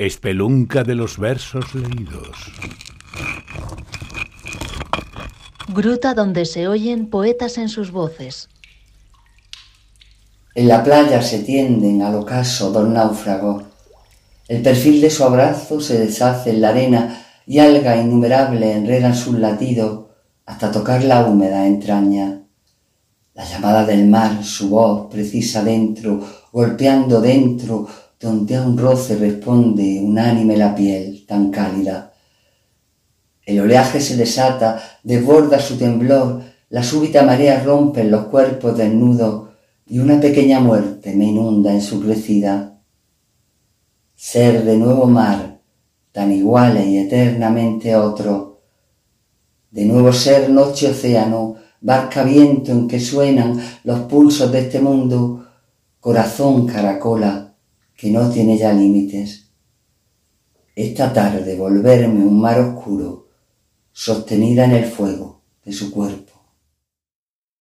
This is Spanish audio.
Espelunca de los versos leídos. Gruta donde se oyen poetas en sus voces. En la playa se tienden al ocaso dos náufragos. El perfil de su abrazo se deshace en la arena y algas innumerables enredan sus latidos hasta tocar la húmeda entraña. La llamada del mar, su voz precisa dentro, golpeando dentro donde a un roce responde unánime la piel tan cálida. El oleaje se desata, desborda su temblor, la súbita marea rompe los cuerpos desnudos y una pequeña muerte me inunda en su crecida. Ser de nuevo mar, tan iguales y eternamente otro. De nuevo ser noche océano, barca viento en que suenan los pulsos de este mundo, corazón caracola, que no tiene ya límites. Esta tarde volverme un mar oscuro, sostenida en el fuego de su cuerpo.